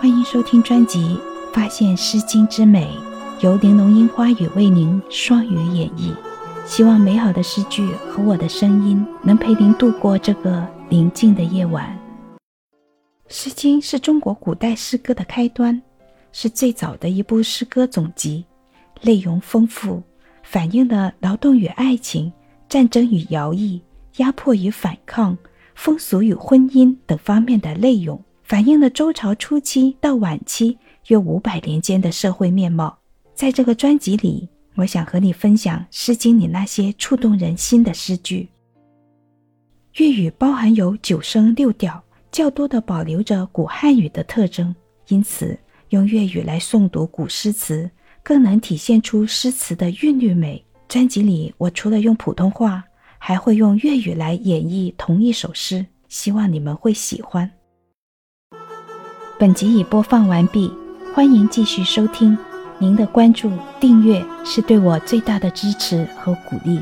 欢迎收听专辑《发现诗经之美》，由玲珑樱花雨为您双语演绎。希望美好的诗句和我的声音能陪您度过这个宁静的夜晚。《诗经》是中国古代诗歌的开端，是最早的一部诗歌总集，内容丰富，反映了劳动与爱情、战争与徭役、压迫与反抗、风俗与婚姻等方面的内容。反映了周朝初期到晚期约五百年间的社会面貌。在这个专辑里，我想和你分享《诗经》里那些触动人心的诗句。粤语包含有九声六调，较多的保留着古汉语的特征，因此用粤语来诵读古诗词，更能体现出诗词的韵律美。专辑里，我除了用普通话，还会用粤语来演绎同一首诗，希望你们会喜欢。本集已播放完毕，欢迎继续收听。您的关注、订阅是对我最大的支持和鼓励。